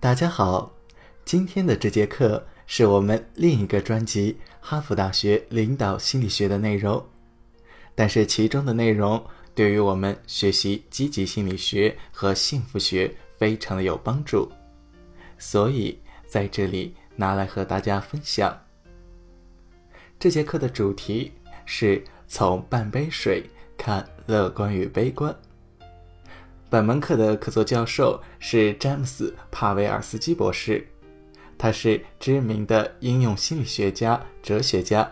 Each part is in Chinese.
大家好，今天的这节课是我们另一个专辑《哈佛大学领导心理学》的内容，但是其中的内容对于我们学习积极心理学和幸福学非常的有帮助，所以在这里拿来和大家分享。这节课的主题是从半杯水看乐观与悲观。本门课的客座教授是詹姆斯·帕维尔斯基博士，他是知名的应用心理学家、哲学家。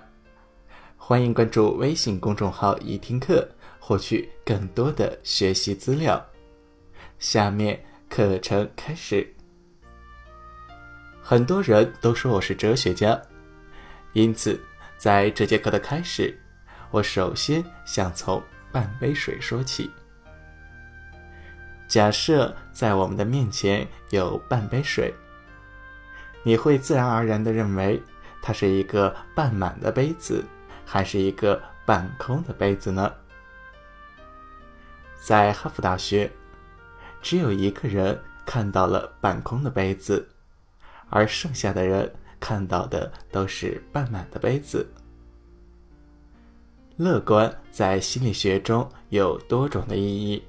欢迎关注微信公众号“一听课”，获取更多的学习资料。下面课程开始。很多人都说我是哲学家，因此在这节课的开始，我首先想从半杯水说起。假设在我们的面前有半杯水，你会自然而然地认为它是一个半满的杯子，还是一个半空的杯子呢？在哈佛大学，只有一个人看到了半空的杯子，而剩下的人看到的都是半满的杯子。乐观在心理学中有多种的意义。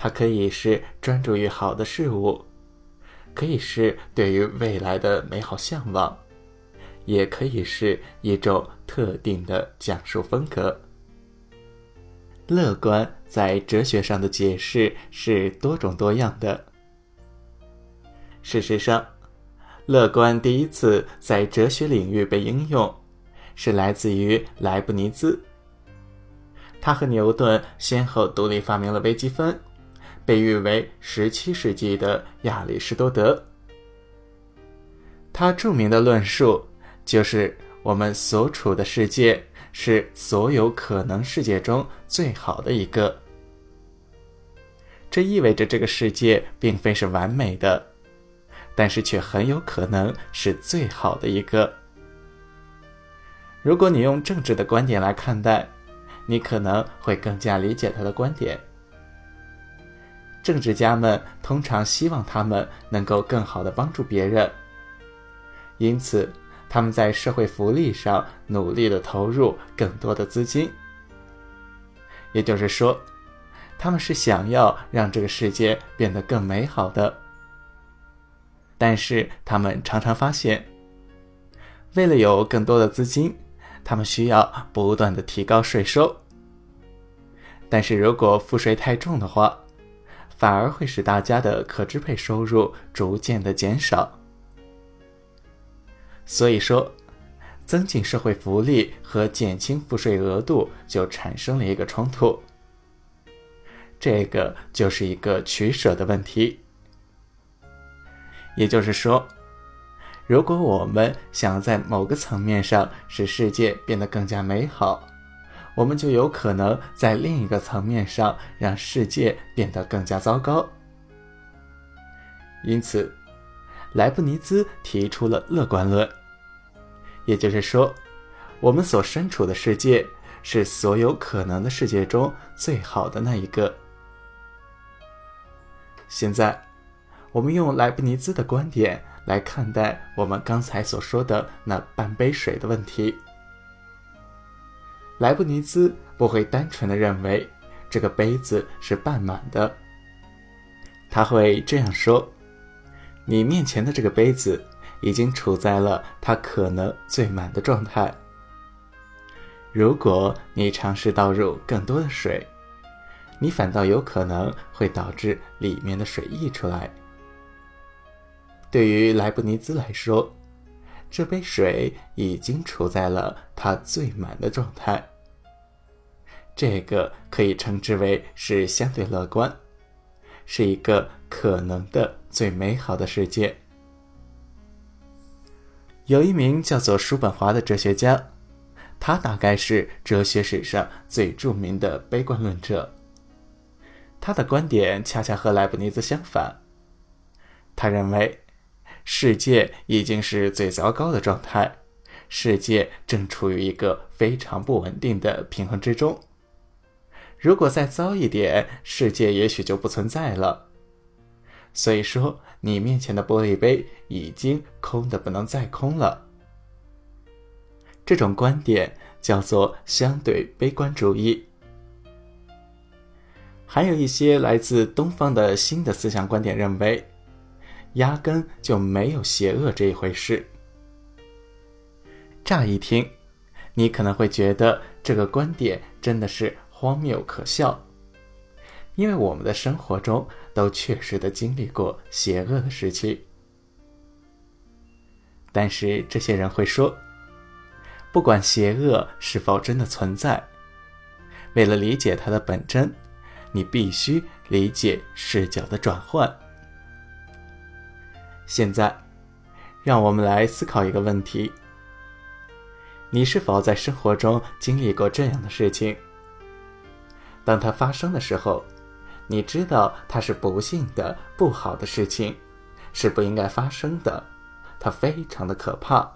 它可以是专注于好的事物，可以是对于未来的美好向往，也可以是一种特定的讲述风格。乐观在哲学上的解释是多种多样的。事实上，乐观第一次在哲学领域被应用，是来自于莱布尼兹。他和牛顿先后独立发明了微积分。被誉为十七世纪的亚里士多德。他著名的论述就是我们所处的世界是所有可能世界中最好的一个。这意味着这个世界并非是完美的，但是却很有可能是最好的一个。如果你用政治的观点来看待，你可能会更加理解他的观点。政治家们通常希望他们能够更好的帮助别人，因此他们在社会福利上努力的投入更多的资金。也就是说，他们是想要让这个世界变得更美好的。但是他们常常发现，为了有更多的资金，他们需要不断的提高税收。但是如果赋税太重的话，反而会使大家的可支配收入逐渐的减少。所以说，增进社会福利和减轻赋税额度就产生了一个冲突。这个就是一个取舍的问题。也就是说，如果我们想在某个层面上使世界变得更加美好，我们就有可能在另一个层面上让世界变得更加糟糕。因此，莱布尼兹提出了乐观论，也就是说，我们所身处的世界是所有可能的世界中最好的那一个。现在，我们用莱布尼兹的观点来看待我们刚才所说的那半杯水的问题。莱布尼兹不会单纯的认为这个杯子是半满的，他会这样说：你面前的这个杯子已经处在了它可能最满的状态。如果你尝试倒入更多的水，你反倒有可能会导致里面的水溢出来。对于莱布尼兹来说，这杯水已经处在了它最满的状态，这个可以称之为是相对乐观，是一个可能的最美好的世界。有一名叫做叔本华的哲学家，他大概是哲学史上最著名的悲观论者。他的观点恰恰和莱布尼兹相反，他认为。世界已经是最糟糕的状态，世界正处于一个非常不稳定的平衡之中。如果再糟一点，世界也许就不存在了。所以说，你面前的玻璃杯已经空的不能再空了。这种观点叫做相对悲观主义。还有一些来自东方的新的思想观点认为，压根就没有邪恶这一回事。乍一听，你可能会觉得这个观点真的是荒谬可笑，因为我们的生活中都确实的经历过邪恶的时期。但是这些人会说，不管邪恶是否真的存在，为了理解它的本真。你必须理解视角的转换。现在，让我们来思考一个问题：你是否在生活中经历过这样的事情？当它发生的时候，你知道它是不幸的、不好的事情，是不应该发生的，它非常的可怕。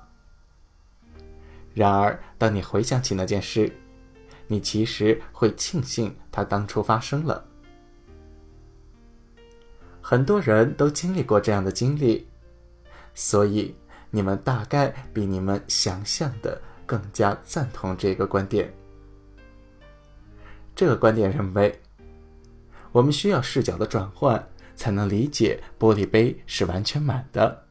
然而，当你回想起那件事，你其实会庆幸它当初发生了。很多人都经历过这样的经历，所以你们大概比你们想象的更加赞同这个观点。这个观点认为，我们需要视角的转换，才能理解玻璃杯是完全满的。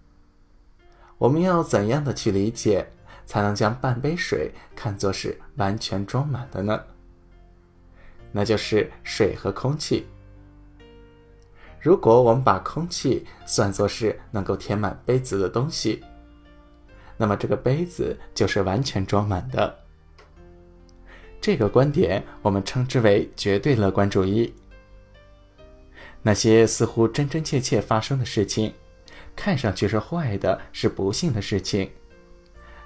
我们要怎样的去理解？才能将半杯水看作是完全装满的呢？那就是水和空气。如果我们把空气算作是能够填满杯子的东西，那么这个杯子就是完全装满的。这个观点我们称之为绝对乐观主义。那些似乎真真切切发生的事情，看上去是坏的、是不幸的事情。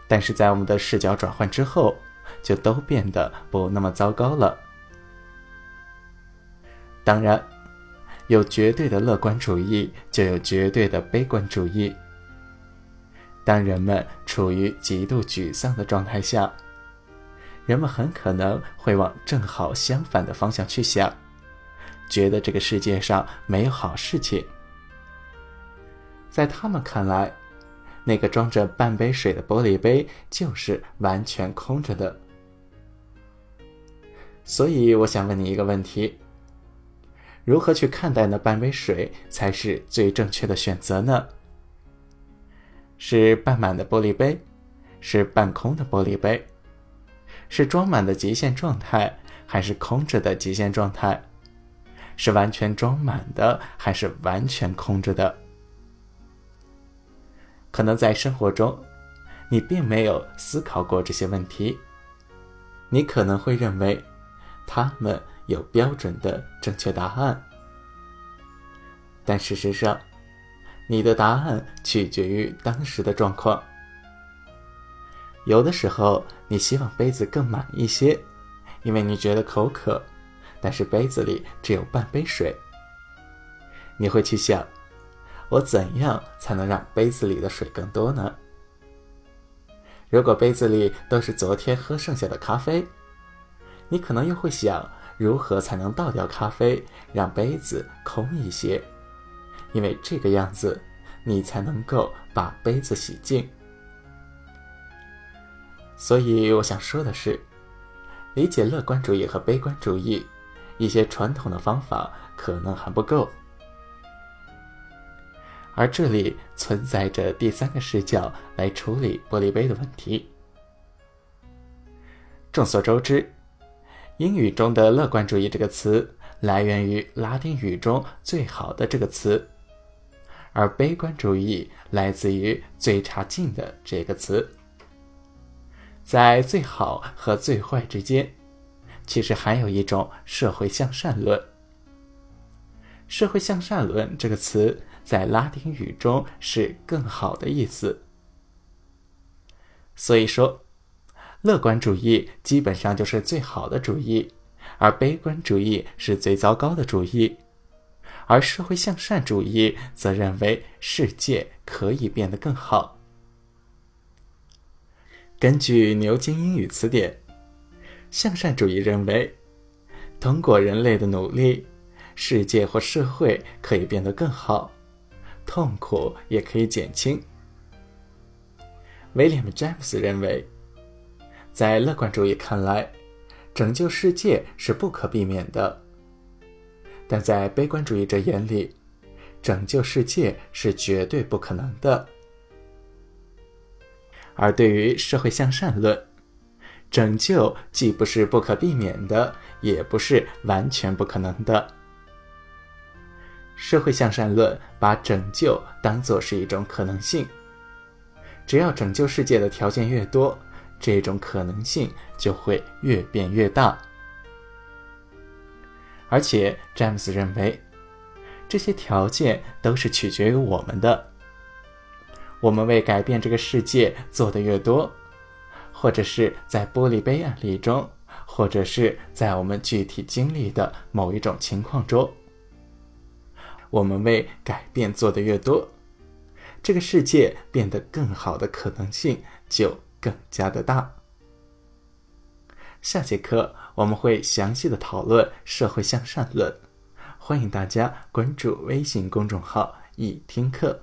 但是在我们的视角转换之后，就都变得不那么糟糕了。当然，有绝对的乐观主义，就有绝对的悲观主义。当人们处于极度沮丧的状态下，人们很可能会往正好相反的方向去想，觉得这个世界上没有好事情。在他们看来，那个装着半杯水的玻璃杯就是完全空着的，所以我想问你一个问题：如何去看待那半杯水才是最正确的选择呢？是半满的玻璃杯，是半空的玻璃杯，是装满的极限状态，还是空着的极限状态？是完全装满的，还是完全空着的？可能在生活中，你并没有思考过这些问题。你可能会认为，他们有标准的正确答案。但事实上，你的答案取决于当时的状况。有的时候，你希望杯子更满一些，因为你觉得口渴，但是杯子里只有半杯水。你会去想。我怎样才能让杯子里的水更多呢？如果杯子里都是昨天喝剩下的咖啡，你可能又会想如何才能倒掉咖啡，让杯子空一些，因为这个样子你才能够把杯子洗净。所以我想说的是，理解乐观主义和悲观主义，一些传统的方法可能还不够。而这里存在着第三个视角来处理玻璃杯的问题。众所周知，英语中的“乐观主义”这个词来源于拉丁语中“最好的”这个词，而悲观主义来自于“最差劲的”这个词。在最好和最坏之间，其实还有一种社会向善论。社会向善论这个词。在拉丁语中是更好的意思，所以说，乐观主义基本上就是最好的主义，而悲观主义是最糟糕的主义，而社会向善主义则认为世界可以变得更好。根据牛津英语词典，向善主义认为，通过人类的努力，世界或社会可以变得更好。痛苦也可以减轻。威廉姆·詹姆斯认为，在乐观主义看来，拯救世界是不可避免的；但在悲观主义者眼里，拯救世界是绝对不可能的。而对于社会向善论，拯救既不是不可避免的，也不是完全不可能的。社会向善论把拯救当作是一种可能性。只要拯救世界的条件越多，这种可能性就会越变越大。而且，詹姆斯认为，这些条件都是取决于我们的。我们为改变这个世界做的越多，或者是在玻璃杯案例中，或者是在我们具体经历的某一种情况中，我们为改变做的越多。这个世界变得更好的可能性就更加的大。下节课我们会详细的讨论社会向善论，欢迎大家关注微信公众号“一听课”。